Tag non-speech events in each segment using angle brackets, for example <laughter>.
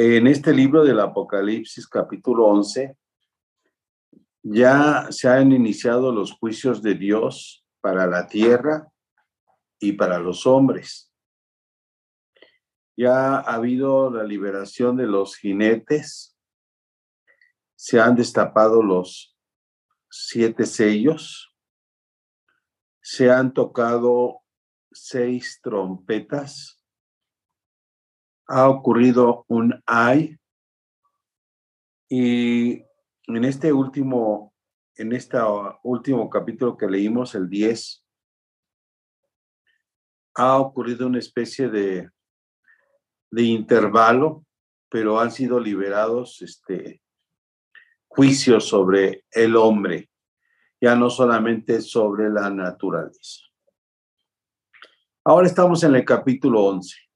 en este libro del Apocalipsis capítulo 11 ya se han iniciado los juicios de Dios para la tierra y para los hombres. Ya ha habido la liberación de los jinetes, se han destapado los siete sellos, se han tocado seis trompetas, ha ocurrido un ay y en este último, en este último capítulo que leímos, el 10, ha ocurrido una especie de, de intervalo, pero han sido liberados este, juicios sobre el hombre, ya no solamente sobre la naturaleza. Ahora estamos en el capítulo 11.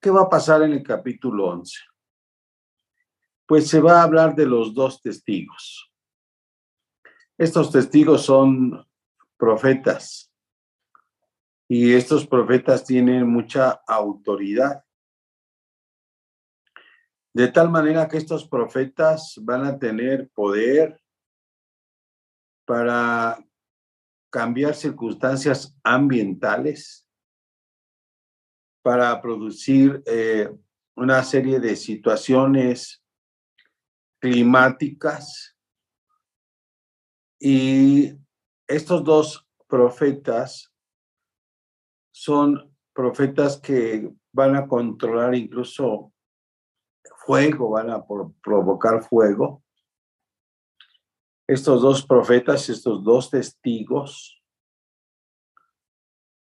¿Qué va a pasar en el capítulo 11? Pues se va a hablar de los dos testigos. Estos testigos son profetas y estos profetas tienen mucha autoridad. De tal manera que estos profetas van a tener poder para cambiar circunstancias ambientales, para producir eh, una serie de situaciones climáticas. Y estos dos profetas son profetas que van a controlar incluso fuego, van a provocar fuego. Estos dos profetas, estos dos testigos,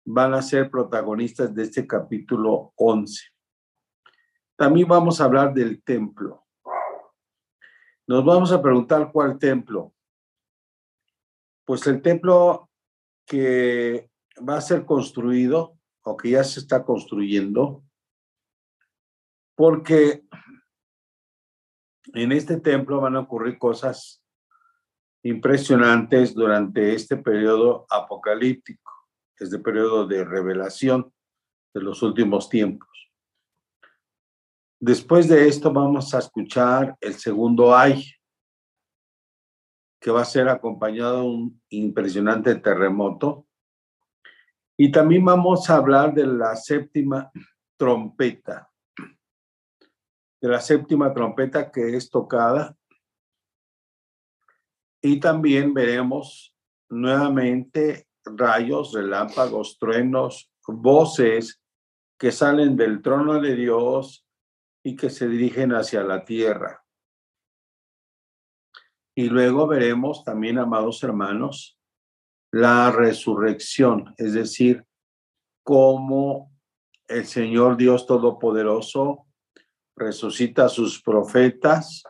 van a ser protagonistas de este capítulo 11. También vamos a hablar del templo. Nos vamos a preguntar cuál templo. Pues el templo que va a ser construido o que ya se está construyendo, porque en este templo van a ocurrir cosas impresionantes durante este periodo apocalíptico, este periodo de revelación de los últimos tiempos. Después de esto vamos a escuchar el segundo ay, que va a ser acompañado de un impresionante terremoto. Y también vamos a hablar de la séptima trompeta, de la séptima trompeta que es tocada. Y también veremos nuevamente rayos, relámpagos, truenos, voces que salen del trono de Dios y que se dirigen hacia la tierra. Y luego veremos también, amados hermanos, la resurrección, es decir, cómo el Señor Dios Todopoderoso resucita a sus profetas.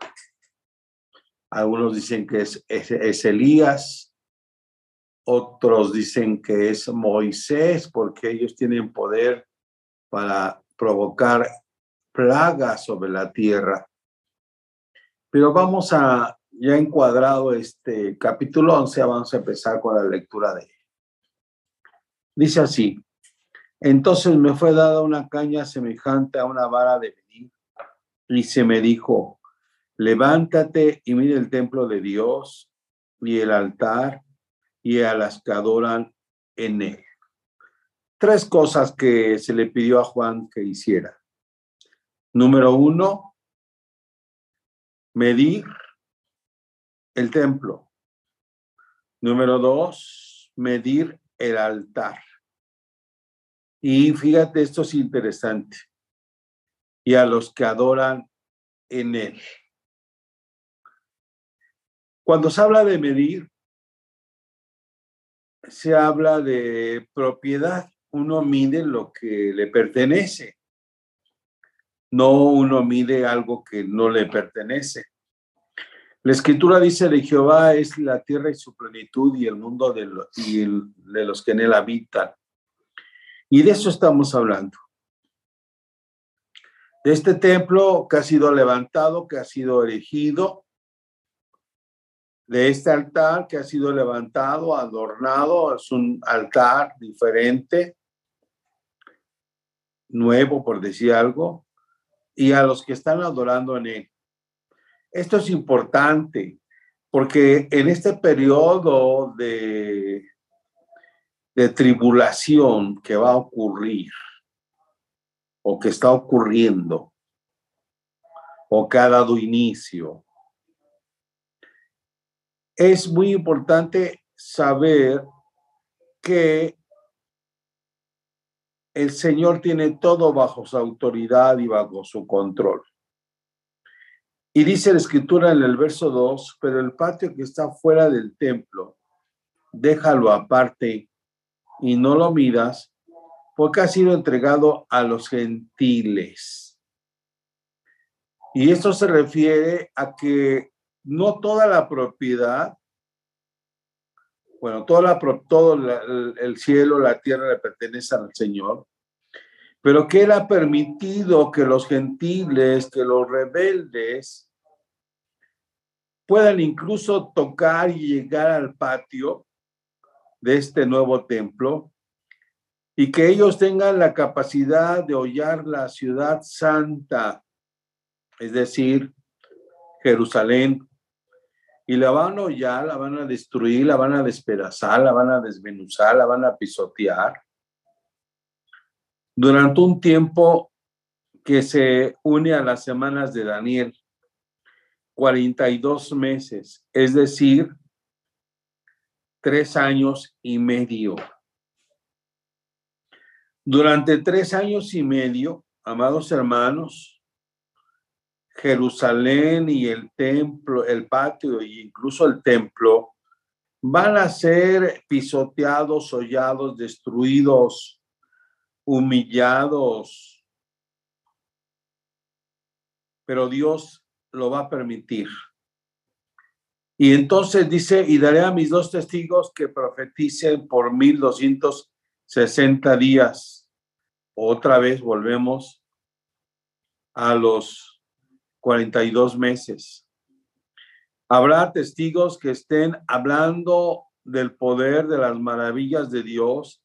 Algunos dicen que es, es, Elías, otros dicen que es Moisés, porque ellos tienen poder para provocar plagas sobre la tierra. Pero vamos a, ya encuadrado este capítulo 11, vamos a empezar con la lectura de él. Dice así, entonces me fue dada una caña semejante a una vara de medir y se me dijo, levántate y mire el templo de Dios y el altar y a las que adoran en él. Tres cosas que se le pidió a Juan que hiciera. Número uno, medir el templo. Número dos, medir el altar. Y fíjate, esto es interesante y a los que adoran en él. Cuando se habla de medir, se habla de propiedad. Uno mide lo que le pertenece. No uno mide algo que no le pertenece. La escritura dice de Jehová es la tierra y su plenitud y el mundo de, de los que en él habitan. Y de eso estamos hablando de este templo que ha sido levantado, que ha sido erigido, de este altar que ha sido levantado, adornado, es un altar diferente, nuevo por decir algo, y a los que están adorando en él. Esto es importante porque en este periodo de, de tribulación que va a ocurrir o que está ocurriendo o que ha dado inicio, es muy importante saber que el Señor tiene todo bajo su autoridad y bajo su control. Y dice la escritura en el verso 2, pero el patio que está fuera del templo, déjalo aparte y no lo miras, porque ha sido entregado a los gentiles. Y esto se refiere a que no toda la propiedad, bueno, toda la, todo el cielo, la tierra le pertenece al Señor, pero que Él ha permitido que los gentiles, que los rebeldes, puedan incluso tocar y llegar al patio de este nuevo templo y que ellos tengan la capacidad de hollar la ciudad santa, es decir, Jerusalén, y la van a hollar, la van a destruir, la van a despedazar, la van a desmenuzar, la van a pisotear durante un tiempo que se une a las semanas de Daniel, 42 meses, es decir, tres años y medio. Durante tres años y medio, amados hermanos, Jerusalén y el templo, el patio e incluso el templo van a ser pisoteados, hollados, destruidos, humillados, pero Dios lo va a permitir. Y entonces dice, y daré a mis dos testigos que profeticen por 1260 días. Otra vez volvemos a los 42 meses. Habrá testigos que estén hablando del poder, de las maravillas de Dios,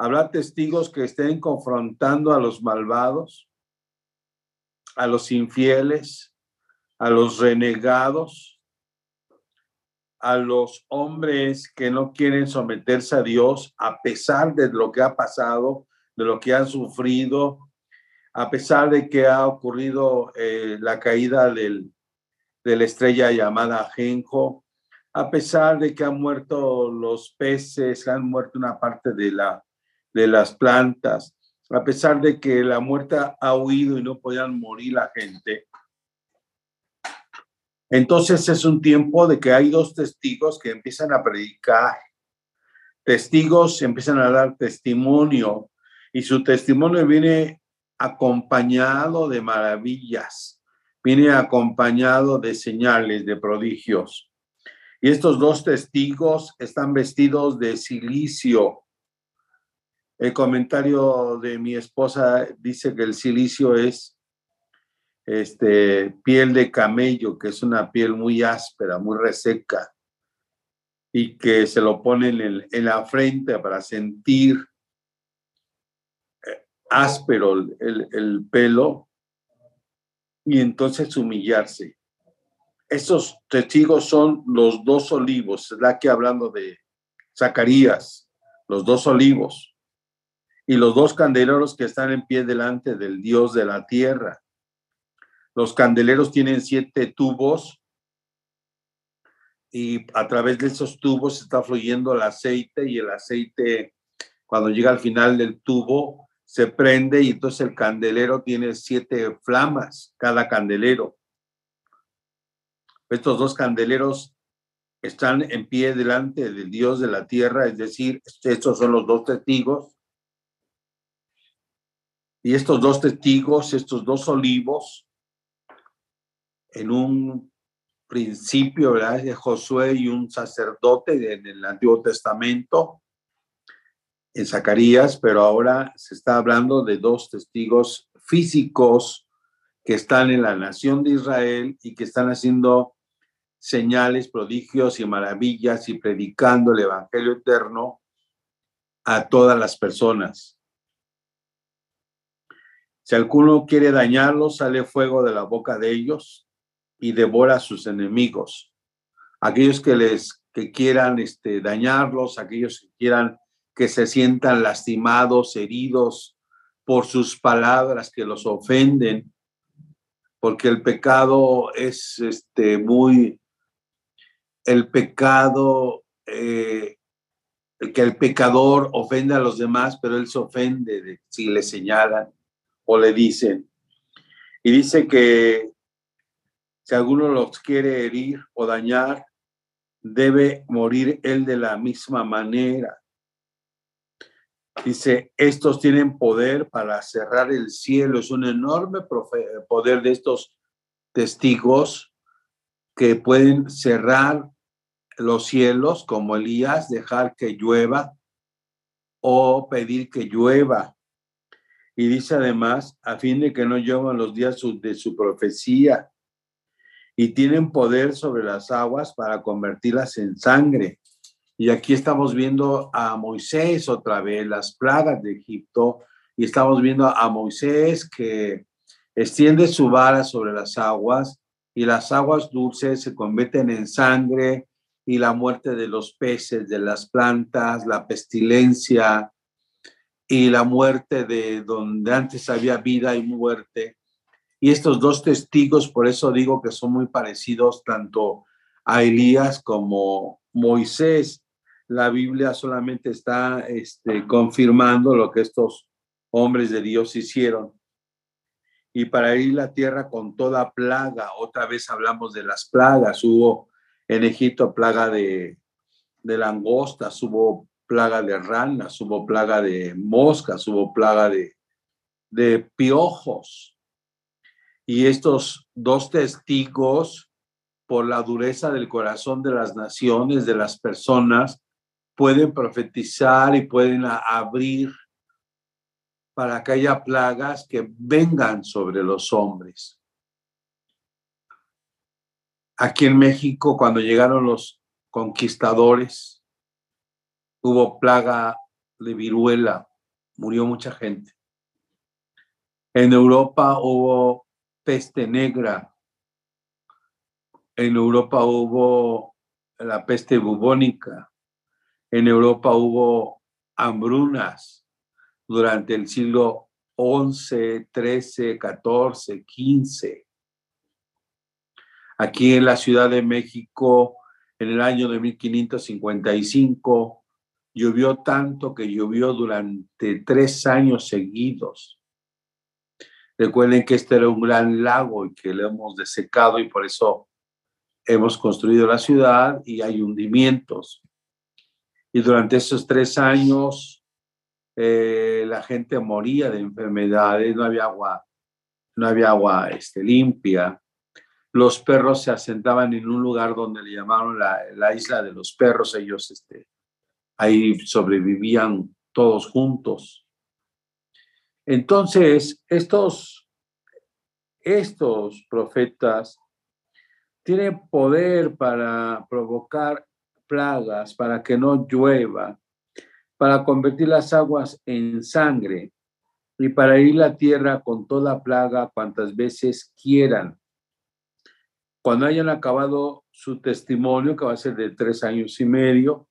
Habrá testigos que estén confrontando a los malvados, a los infieles, a los renegados, a los hombres que no quieren someterse a Dios a pesar de lo que ha pasado, de lo que han sufrido, a pesar de que ha ocurrido eh, la caída del, de la estrella llamada Genjo, a pesar de que han muerto los peces, han muerto una parte de la de las plantas, a pesar de que la muerte ha huido y no podían morir la gente. Entonces es un tiempo de que hay dos testigos que empiezan a predicar. Testigos empiezan a dar testimonio y su testimonio viene acompañado de maravillas, viene acompañado de señales, de prodigios. Y estos dos testigos están vestidos de silicio, el comentario de mi esposa dice que el silicio es este, piel de camello, que es una piel muy áspera, muy reseca, y que se lo ponen en, la frente para sentir áspero el, el pelo y entonces humillarse. Estos testigos son los dos olivos, que hablando de Zacarías, los dos olivos y los dos candeleros que están en pie delante del Dios de la tierra. Los candeleros tienen siete tubos y a través de esos tubos está fluyendo el aceite y el aceite cuando llega al final del tubo se prende y entonces el candelero tiene siete flamas, cada candelero. Estos dos candeleros están en pie delante del Dios de la tierra, es decir, estos son los dos testigos y estos dos testigos, estos dos olivos, en un principio, ¿verdad? De Josué y un sacerdote en el Antiguo Testamento, en Zacarías, pero ahora se está hablando de dos testigos físicos que están en la nación de Israel y que están haciendo señales, prodigios y maravillas y predicando el Evangelio eterno a todas las personas. Si alguno quiere dañarlos, sale fuego de la boca de ellos y devora a sus enemigos. Aquellos que les que quieran este, dañarlos, aquellos que quieran que se sientan lastimados, heridos por sus palabras que los ofenden, porque el pecado es este, muy, el pecado, eh, que el pecador ofende a los demás, pero él se ofende si le señalan o le dicen. Y dice que si alguno los quiere herir o dañar, debe morir él de la misma manera. Dice, estos tienen poder para cerrar el cielo. Es un enorme poder de estos testigos que pueden cerrar los cielos como Elías, dejar que llueva o pedir que llueva. Y dice además, a fin de que no lluevan los días de su profecía. Y tienen poder sobre las aguas para convertirlas en sangre. Y aquí estamos viendo a Moisés otra vez, las plagas de Egipto, y estamos viendo a Moisés que extiende su vara sobre las aguas y las aguas dulces se convierten en sangre y la muerte de los peces, de las plantas, la pestilencia y la muerte de donde antes había vida y muerte. Y estos dos testigos, por eso digo que son muy parecidos tanto a Elías como Moisés, la Biblia solamente está este, confirmando lo que estos hombres de Dios hicieron. Y para ir la tierra con toda plaga, otra vez hablamos de las plagas, hubo en Egipto plaga de, de langostas, hubo plaga de ranas, hubo plaga de moscas, hubo plaga de, de piojos. Y estos dos testigos, por la dureza del corazón de las naciones, de las personas, pueden profetizar y pueden abrir para que haya plagas que vengan sobre los hombres. Aquí en México, cuando llegaron los conquistadores, hubo plaga de viruela, murió mucha gente. En Europa hubo peste negra. En Europa hubo la peste bubónica. En Europa hubo hambrunas durante el siglo XI, XIII, XIV, XV. Aquí en la Ciudad de México, en el año de 1555, llovió tanto que llovió durante tres años seguidos. Recuerden que este era un gran lago y que lo hemos desecado y por eso hemos construido la ciudad y hay hundimientos. Y durante esos tres años eh, la gente moría de enfermedades, no había agua, no había agua este, limpia. Los perros se asentaban en un lugar donde le llamaron la, la isla de los perros. Ellos este, ahí sobrevivían todos juntos. Entonces, estos, estos profetas tienen poder para provocar plagas, para que no llueva, para convertir las aguas en sangre y para ir la tierra con toda plaga cuantas veces quieran. Cuando hayan acabado su testimonio, que va a ser de tres años y medio,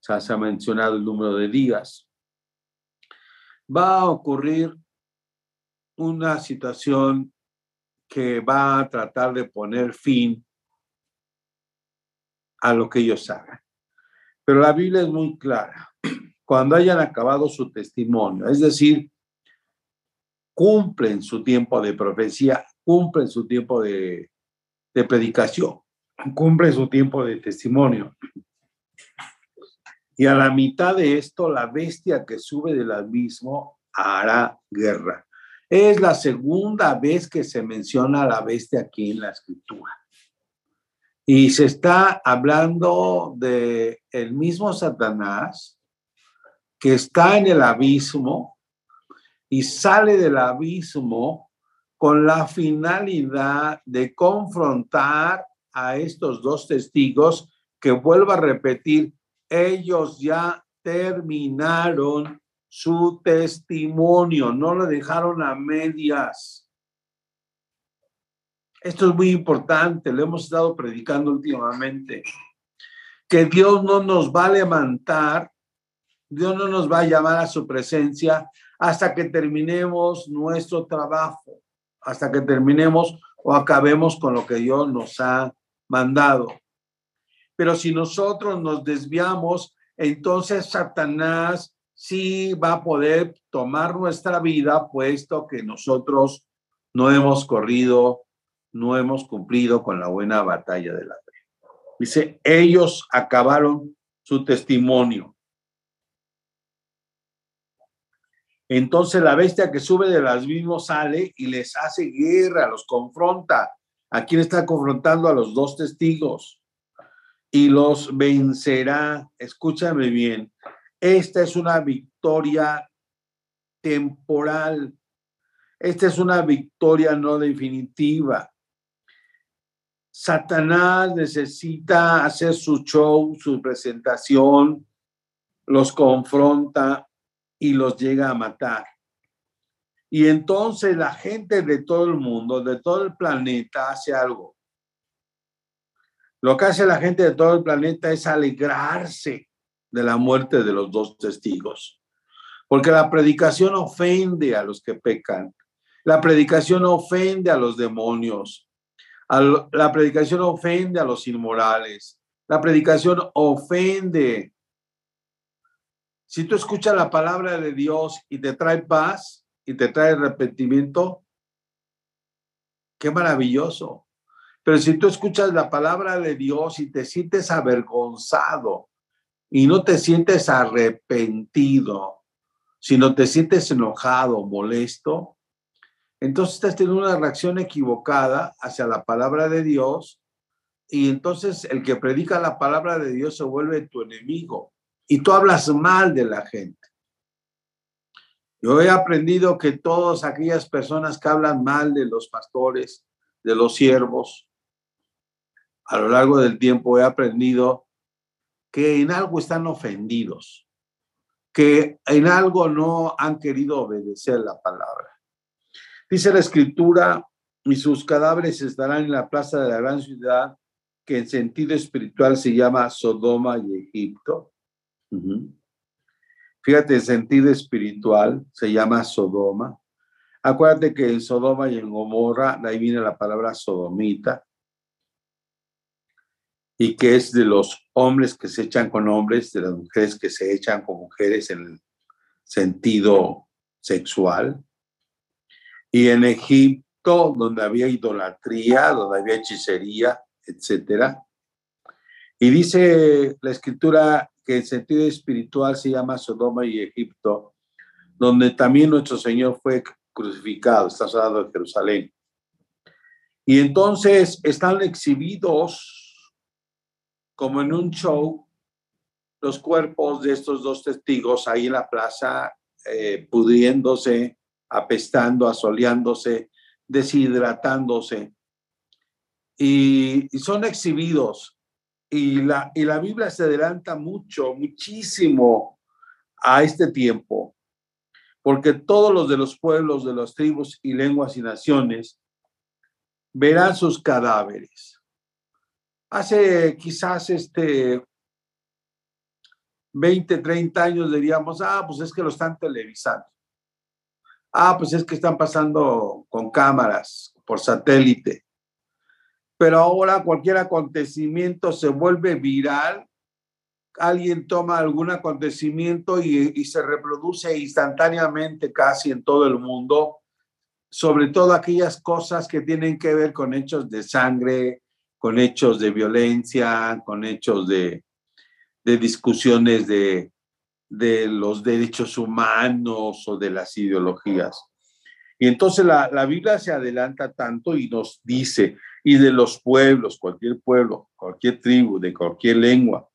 se ha mencionado el número de días, va a ocurrir una situación que va a tratar de poner fin a lo que ellos hagan. Pero la Biblia es muy clara. <clears throat> Cuando hayan acabado su testimonio, es decir, cumplen su tiempo de profecía, cumplen su tiempo de, predicación, cumplen su tiempo de testimonio. Y a la mitad de esto, la bestia que sube del abismo hará guerra. Es la segunda vez que se menciona a la bestia aquí en la escritura. Y se está hablando de el mismo Satanás que está en el abismo y sale del abismo con la finalidad de confrontar a estos dos testigos que vuelvo a repetir, ellos ya terminaron su testimonio, no lo dejaron a medias. Esto es muy importante, lo hemos estado predicando últimamente, que Dios no nos va a levantar, Dios no nos va a llamar a su presencia hasta que terminemos nuestro trabajo, hasta que terminemos o acabemos con lo que Dios nos ha mandado. Pero si nosotros nos desviamos, entonces Satanás sí va a poder tomar nuestra vida, puesto que nosotros no hemos corrido, no hemos cumplido con la buena batalla de la fe. Dice, ellos acabaron su testimonio. Entonces la bestia que sube de las mismos sale y les hace guerra, los confronta. ¿A quién está confrontando? A los dos testigos. Y los vencerá. Escúchame bien. Esta es una victoria temporal. Esta es una victoria no definitiva. Satanás necesita hacer su show, su presentación, los confronta, y los llega a matar. Y entonces la gente de todo el mundo, de todo el planeta, hace algo. Lo que hace la gente de todo el planeta es alegrarse de la muerte de los dos testigos. Porque la predicación ofende a los que pecan. La predicación ofende a los demonios. La predicación ofende a los inmorales. La predicación ofende si tú escuchas la palabra de Dios y te trae paz y te trae arrepentimiento, qué maravilloso. Pero si tú escuchas la palabra de Dios y te sientes avergonzado y no te sientes arrepentido, sino te sientes enojado, molesto, entonces estás teniendo una reacción equivocada hacia la palabra de Dios y entonces el que predica la palabra de Dios se vuelve tu enemigo y tú hablas mal de la gente. Yo he aprendido que todas aquellas personas que hablan mal de los pastores, de los siervos, a lo largo del tiempo he aprendido que en algo están ofendidos, que en algo no han querido obedecer la palabra. Dice la escritura, y sus cadáveres estarán en la plaza de la gran ciudad, que en sentido espiritual se llama Sodoma y Egipto. Fíjate, el sentido espiritual se llama Sodoma. Acuérdate que en Sodoma y en Gomorra, ahí viene la palabra sodomita, y que es de los hombres que se echan con hombres, de las mujeres que se echan con mujeres en el sentido sexual. Y en Egipto, donde había idolatría, donde había hechicería, etcétera. Y dice la escritura que en sentido espiritual se llama Sodoma y Egipto, donde también nuestro Señor fue crucificado, está hablando de Jerusalén. Y entonces están exhibidos como en un show los cuerpos de estos dos testigos ahí en la plaza, eh, pudriéndose, apestando, asoleándose, deshidratándose. y son exhibidos y la, y la Biblia se adelanta mucho, muchísimo a este tiempo, porque todos los de los pueblos, de las tribus y lenguas y naciones verán sus cadáveres. Hace quizás este 20, 30 años diríamos, ah, pues es que lo están televisando. Ah, pues es que están pasando con cámaras por satélite. Pero ahora cualquier acontecimiento se vuelve viral, alguien toma algún acontecimiento y, se reproduce instantáneamente casi en todo el mundo, sobre todo aquellas cosas que tienen que ver con hechos de sangre, con hechos de violencia, con hechos de, discusiones de, de los derechos humanos o de las ideologías. Y entonces la, la, Biblia se adelanta tanto y nos dice, y de los pueblos, cualquier pueblo, cualquier tribu, de cualquier lengua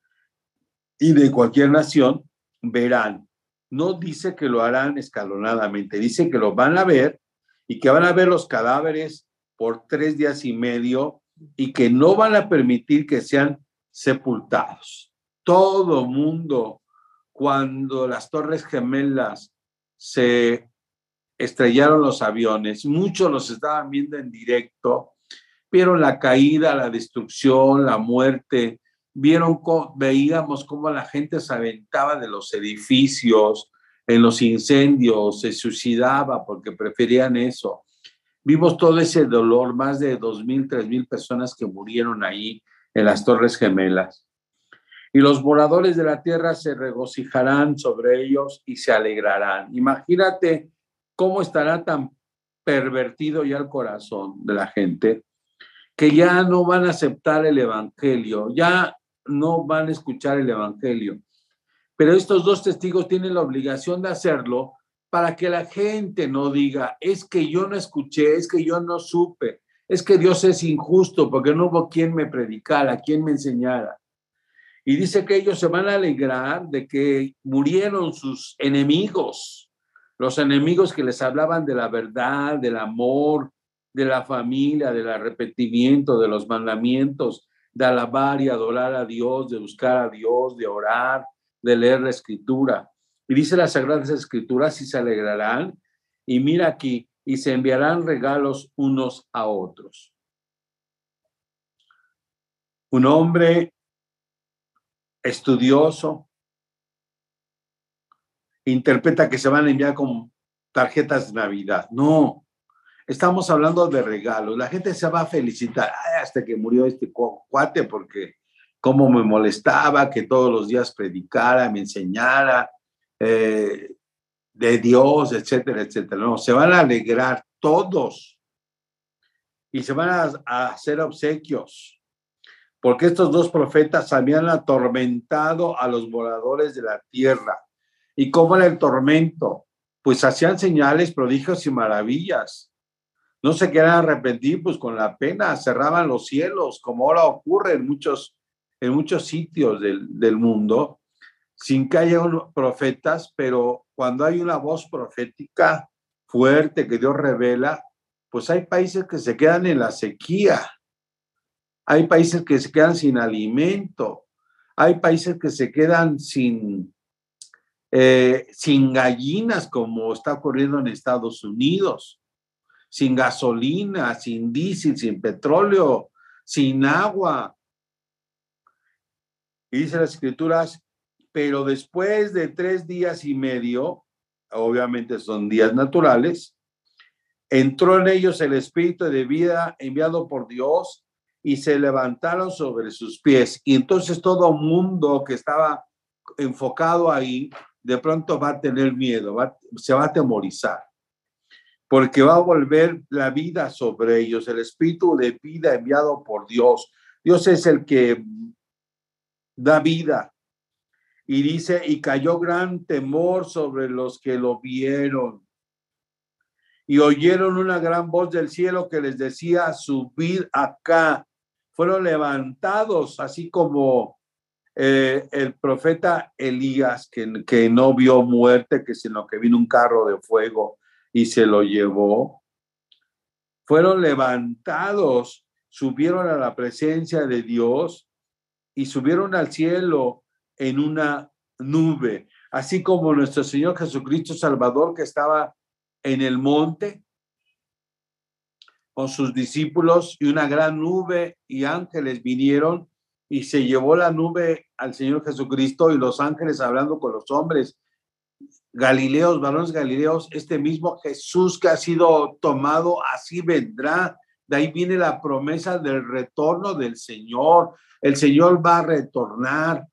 y de cualquier nación, verán. No dice que lo harán escalonadamente, dice que lo van a ver y que van a ver los cadáveres por tres días y medio y que no van a permitir que sean sepultados. Todo mundo cuando las torres gemelas se estrellaron los aviones, muchos los estaban viendo en directo, vieron la caída, la destrucción, la muerte, vieron, veíamos cómo la gente se aventaba de los edificios, en los incendios, se suicidaba porque preferían eso. Vimos todo ese dolor, más de dos mil, tres mil personas que murieron ahí en las Torres Gemelas. Y los moradores de la tierra se regocijarán sobre ellos y se alegrarán. Imagínate cómo estará tan pervertido ya el corazón de la gente que ya no van a aceptar el Evangelio, ya no van a escuchar el Evangelio. Pero estos dos testigos tienen la obligación de hacerlo para que la gente no diga, es que yo no escuché, es que yo no supe, es que Dios es injusto porque no hubo quien me predicara, quien me enseñara. Y dice que ellos se van a alegrar de que murieron sus enemigos, los enemigos que les hablaban de la verdad, del amor, de la familia, del arrepentimiento, de los mandamientos, de alabar y adorar a Dios, de buscar a Dios, de orar, de leer la escritura. Y dice las Sagradas Escrituras y se alegrarán. Y mira aquí, y se enviarán regalos unos a otros. Un hombre estudioso interpreta que se van a enviar como tarjetas de Navidad. No, estamos hablando de regalos. La gente se va a felicitar hasta que murió este cuate porque cómo me molestaba que todos los días predicara, me enseñara, eh, de Dios, etcétera, etcétera. No, se van a alegrar todos y se van a, hacer obsequios, porque estos dos profetas habían atormentado a los moradores de la tierra. ¿Y cómo era el tormento? Pues hacían señales, prodigios y maravillas. No se querían arrepentir, pues con la pena cerraban los cielos, como ahora ocurre en muchos, en muchos sitios del, del mundo sin que haya profetas, pero cuando hay una voz profética fuerte que Dios revela, pues hay países que se quedan en la sequía, hay países que se quedan sin alimento, hay países que se quedan sin, eh, sin gallinas, como está ocurriendo en Estados Unidos, sin gasolina, sin diésel, sin petróleo, sin agua. Y dice las escrituras pero después de tres días y medio, obviamente son días naturales, entró en ellos el espíritu de vida enviado por Dios y se levantaron sobre sus pies. Y entonces todo mundo que estaba enfocado ahí, de pronto va a tener miedo, se va a atemorizar, porque va a volver la vida sobre ellos, el espíritu de vida enviado por Dios. Dios es el que da vida, y dice, y cayó gran temor sobre los que lo vieron. Y oyeron una gran voz del cielo que les decía, subid acá. Fueron levantados, así como eh, el profeta Elías, que, que no vio muerte, que sino que vino un carro de fuego y se lo llevó. Fueron levantados, subieron a la presencia de Dios y subieron al cielo en una nube, así como nuestro Señor Jesucristo Salvador que estaba en el monte con sus discípulos y una gran nube y ángeles vinieron y se llevó la nube al Señor Jesucristo y los ángeles hablando con los hombres. Galileos, varones Galileos, este mismo Jesús que ha sido tomado, así vendrá. De ahí viene la promesa del retorno del Señor. El Señor va a retornar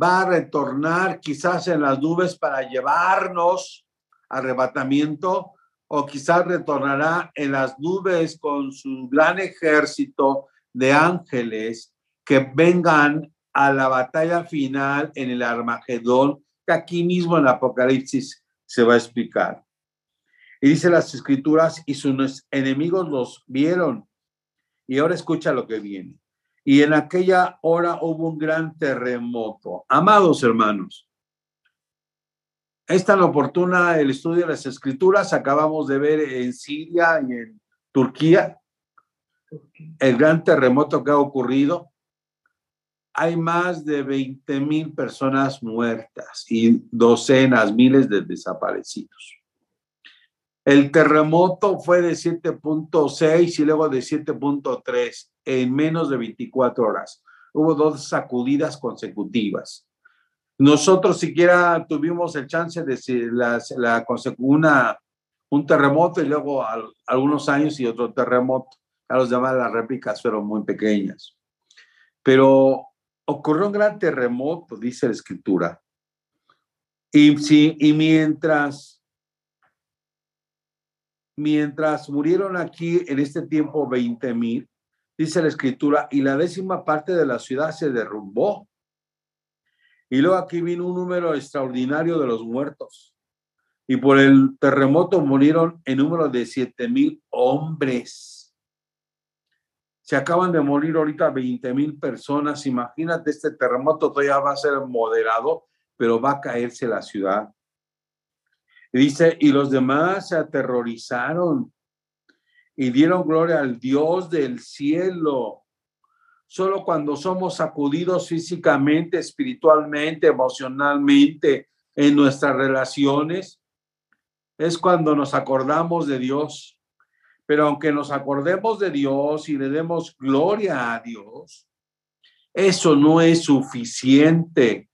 va a retornar quizás en las nubes para llevarnos arrebatamiento o quizás retornará en las nubes con su gran ejército de ángeles que vengan a la batalla final en el Armagedón, que aquí mismo en Apocalipsis se va a explicar. Y dice las escrituras, y sus enemigos los vieron. Y ahora escucha lo que viene y en aquella hora hubo un gran terremoto. Amados hermanos, es tan oportuna el estudio de las escrituras, acabamos de ver en Siria y en Turquía el gran terremoto que ha ocurrido. hay más de 20 mil personas muertas y docenas, miles de desaparecidos. El terremoto fue de 7.6 y luego de 7.3 en menos de 24 horas. Hubo dos sacudidas consecutivas. Nosotros siquiera tuvimos el chance de la, la, una, un terremoto y luego algunos años y otro terremoto. A los demás las réplicas fueron muy pequeñas. Pero ocurrió un gran terremoto, dice la escritura. Y, sí, y mientras, mientras murieron aquí en este tiempo 20 mil, dice la escritura, y la décima parte de la ciudad se derrumbó. Y luego aquí vino un número extraordinario de los muertos. Y por el terremoto murieron en número de siete mil hombres. Se acaban de morir ahorita 20 mil personas. Imagínate, este terremoto todavía va a ser moderado, pero va a caerse la ciudad. dice, y los demás se aterrorizaron y dieron gloria al Dios del cielo. Solo cuando somos sacudidos físicamente, espiritualmente, emocionalmente, en nuestras relaciones, es cuando nos acordamos de Dios. Pero aunque nos acordemos de Dios y le demos gloria a Dios, eso no es suficiente,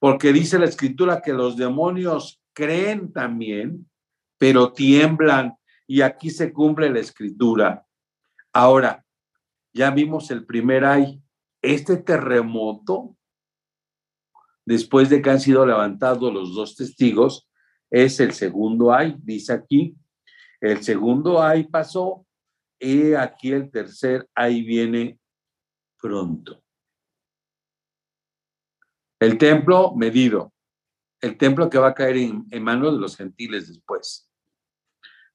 porque dice la escritura que los demonios creen también, pero tiemblan, y aquí se cumple la escritura. Ahora, ya vimos el primer ay, este terremoto, después de que han sido levantados los dos testigos, es el segundo ay, dice aquí, el segundo ahí pasó y aquí el tercer ahí viene pronto. El templo medido, el templo que va a caer en, en manos de los gentiles después.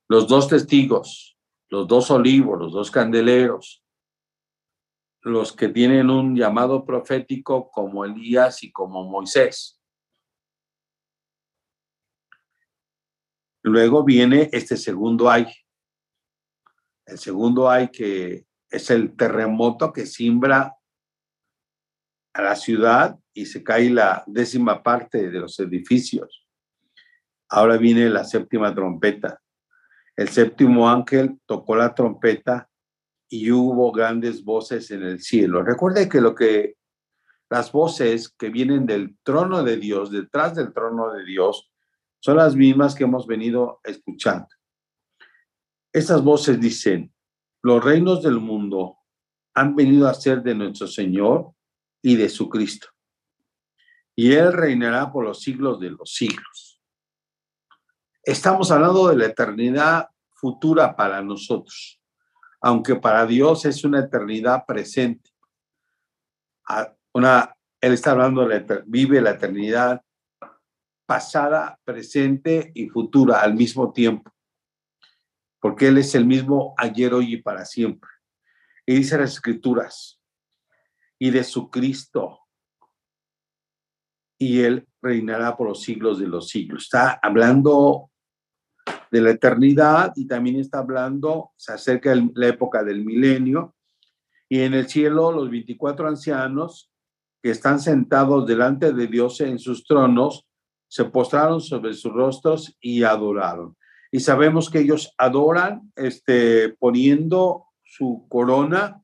Los dos testigos, los dos olivos, los dos candeleros, los que tienen un llamado profético como Elías y como Moisés. Luego viene este segundo ay. El segundo ay que es el terremoto que simbra a la ciudad y se cae la décima parte de los edificios. Ahora viene la séptima trompeta. El séptimo ángel tocó la trompeta y hubo grandes voces en el cielo. Recuerde que lo que las voces que vienen del trono de Dios, detrás del trono de Dios, son las mismas que hemos venido escuchando. Estas voces dicen, los reinos del mundo han venido a ser de nuestro Señor y de su Cristo. Y Él reinará por los siglos de los siglos. Estamos hablando de la eternidad futura para nosotros, aunque para Dios es una eternidad presente. Una, él está hablando, vive la eternidad pasada, presente y futura al mismo tiempo, porque Él es el mismo ayer, hoy y para siempre. Y dice las escrituras, y de su Cristo, y Él reinará por los siglos de los siglos. Está hablando de la eternidad y también está hablando, se acerca de la época del milenio, y en el cielo los 24 ancianos que están sentados delante de Dios en sus tronos, se postraron sobre sus rostros y adoraron. Y sabemos que ellos adoran este, poniendo su corona,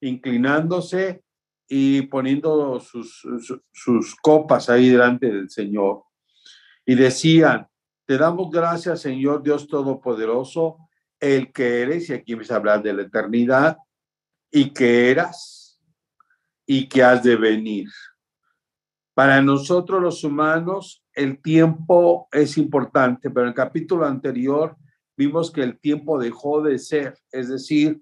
inclinándose y poniendo sus, sus, copas ahí delante del Señor. Y decían, te damos gracias, Señor Dios Todopoderoso, el que eres, y aquí me a hablar de la eternidad, y que eras, y que has de venir. Para nosotros los humanos, el tiempo es importante, pero en el capítulo anterior vimos que el tiempo dejó de ser, es decir,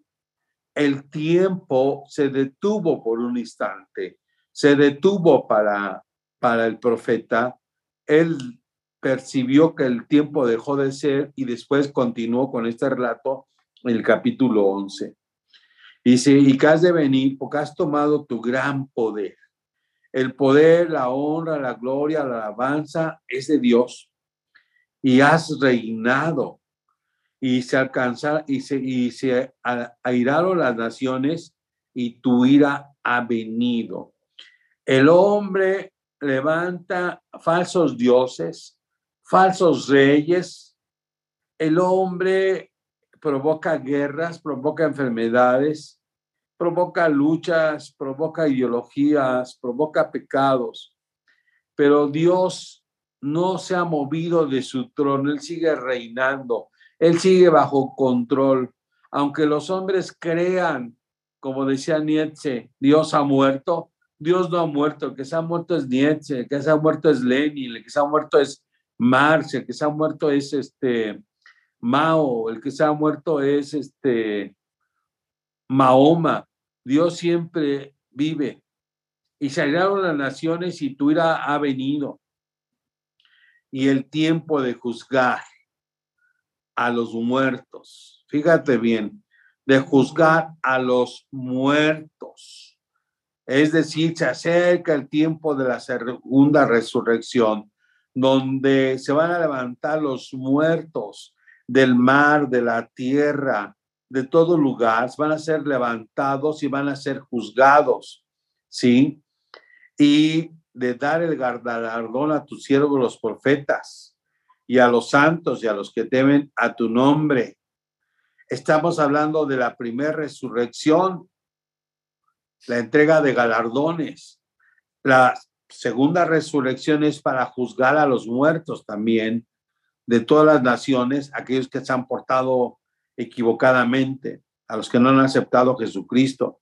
el tiempo se detuvo por un instante, se detuvo para, para el profeta. Él percibió que el tiempo dejó de ser y después continuó con este relato en el capítulo 11. Dice, y que has de venir porque has tomado tu gran poder el poder, la honra, la gloria, la alabanza es de Dios. Y has reinado. Y se alcanza y se, y se airaron las naciones y tu ira ha venido. El hombre levanta falsos dioses, falsos reyes. El hombre provoca guerras, provoca enfermedades, provoca luchas, provoca ideologías, provoca pecados. Pero Dios no se ha movido de su trono, Él sigue reinando, Él sigue bajo control. Aunque los hombres crean, como decía Nietzsche, Dios ha muerto, Dios no ha muerto, que se ha muerto es Nietzsche, que se ha muerto es Lenin, que se ha muerto es Marx, el que se ha muerto es este Mao, el que se ha muerto es este Mahoma. Dios siempre vive. Y salieron las naciones y tu ira ha venido. Y el tiempo de juzgar a los muertos. Fíjate bien, de juzgar a los muertos es decir, se acerca el tiempo de la segunda resurrección, donde se van a levantar los muertos del mar, de la tierra, de todo lugar, van a ser levantados y van a ser juzgados, ¿sí? Y de dar el galardón a tus siervos los profetas y a los santos y a los que temen a tu nombre. Estamos hablando de la primera resurrección la entrega de galardones. La segunda resurrección es para juzgar a los muertos también de todas las naciones, aquellos que se han portado equivocadamente, a los que no han aceptado a Jesucristo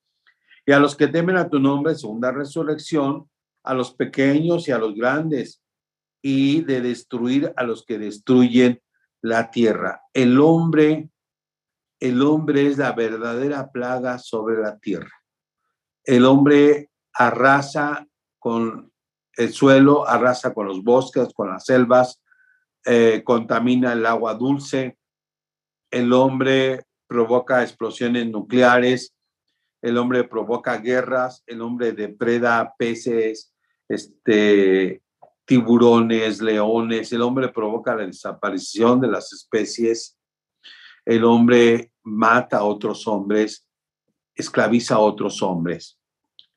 y a los que temen a tu nombre, segunda resurrección, a los pequeños y a los grandes, y de destruir a los que destruyen la tierra. El hombre, el hombre es la verdadera plaga sobre la tierra el hombre arrasa con el suelo, arrasa con los bosques, con las selvas, eh, contamina el agua dulce, el hombre provoca explosiones nucleares, el hombre provoca guerras, el hombre depreda peces, este, tiburones, leones, el hombre provoca la desaparición de las especies, el hombre mata a otros hombres, esclaviza a otros hombres.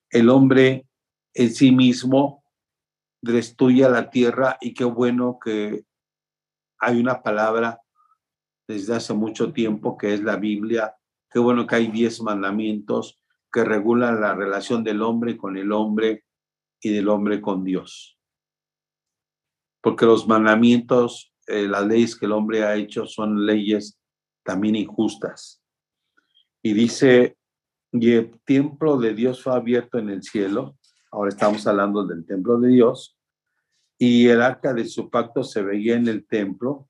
El hombre en sí mismo destruye la tierra y qué bueno que hay una palabra desde hace mucho tiempo que es la Biblia. Qué bueno que hay diez mandamientos que regulan la relación del hombre con el hombre y del hombre con Dios. Porque los mandamientos, eh, las leyes que el hombre ha hecho son leyes también injustas. Y dice y el templo de Dios fue abierto en el cielo. Ahora estamos hablando del templo de Dios. Y el arca de su pacto se veía en el templo.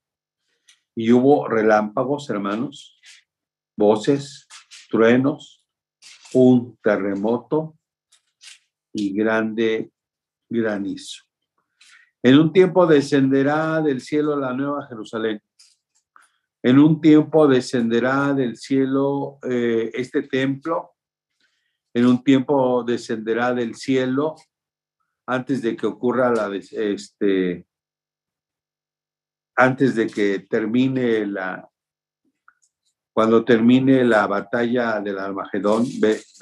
Y hubo relámpagos, hermanos, voces, truenos, un terremoto y grande granizo. En un tiempo descenderá del cielo la nueva Jerusalén. En un tiempo descenderá del cielo eh, este templo en un tiempo descenderá del cielo antes de que ocurra la, este, antes de que termine la, cuando termine la batalla del Armagedón,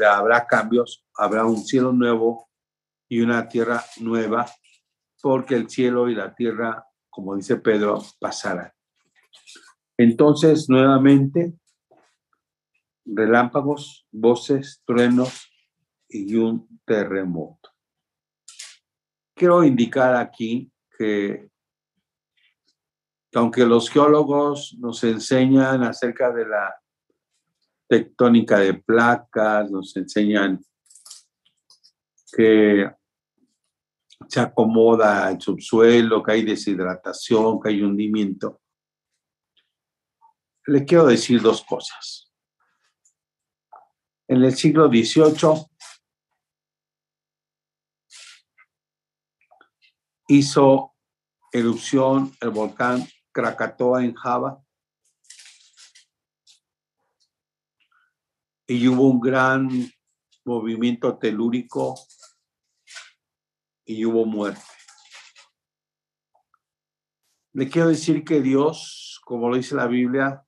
habrá cambios, habrá un cielo nuevo y una tierra nueva, porque el cielo y la tierra, como dice Pedro, pasarán. Entonces, nuevamente, relámpagos, voces, truenos y un terremoto. Quiero indicar aquí que, aunque los geólogos nos enseñan acerca de la tectónica de placas, nos enseñan que se acomoda el subsuelo, que hay deshidratación, que hay hundimiento. Le quiero decir dos cosas. En el siglo XVIII hizo erupción el volcán Krakatoa en Java y hubo un gran movimiento telúrico y hubo muerte. Le quiero decir que Dios, como lo dice la Biblia,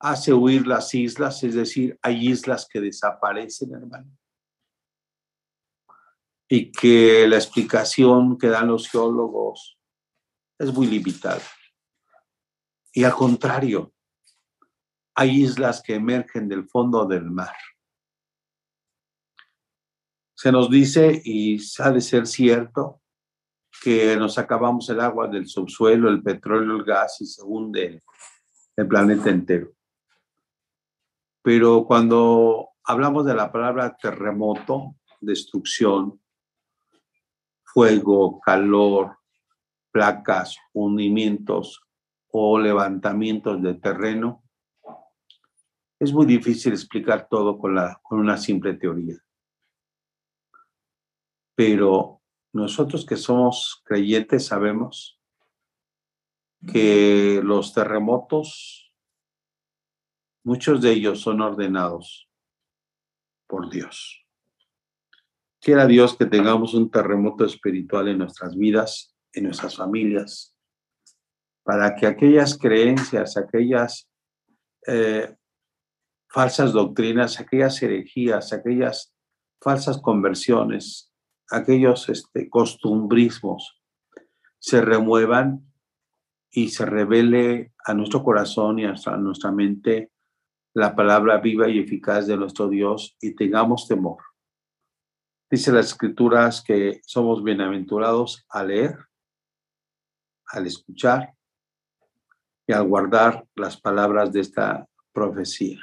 hace huir las islas, es decir, hay islas que desaparecen, hermano. y que la explicación que dan los geólogos es muy limitada. Y al contrario, hay islas que emergen del fondo del mar. Se nos dice, y ha de ser cierto, que nos acabamos el agua del subsuelo, el petróleo, el gas y se hunde el planeta entero. Pero cuando hablamos de la palabra terremoto, destrucción, fuego, calor, placas, hundimientos o levantamientos de terreno, es muy difícil explicar todo con, la, con una simple teoría. Pero nosotros que somos creyentes sabemos que los terremotos, muchos de ellos son ordenados por Dios. Quiera Dios que tengamos un terremoto espiritual en nuestras vidas, en nuestras familias, para que aquellas creencias, aquellas eh, falsas doctrinas, aquellas herejías, aquellas falsas conversiones, aquellos este, costumbrismos se remuevan y se revele a nuestro corazón y a nuestra mente la palabra viva y eficaz de nuestro Dios y tengamos temor. Dice las escrituras que somos bienaventurados al leer, al escuchar y al guardar las palabras de esta profecía.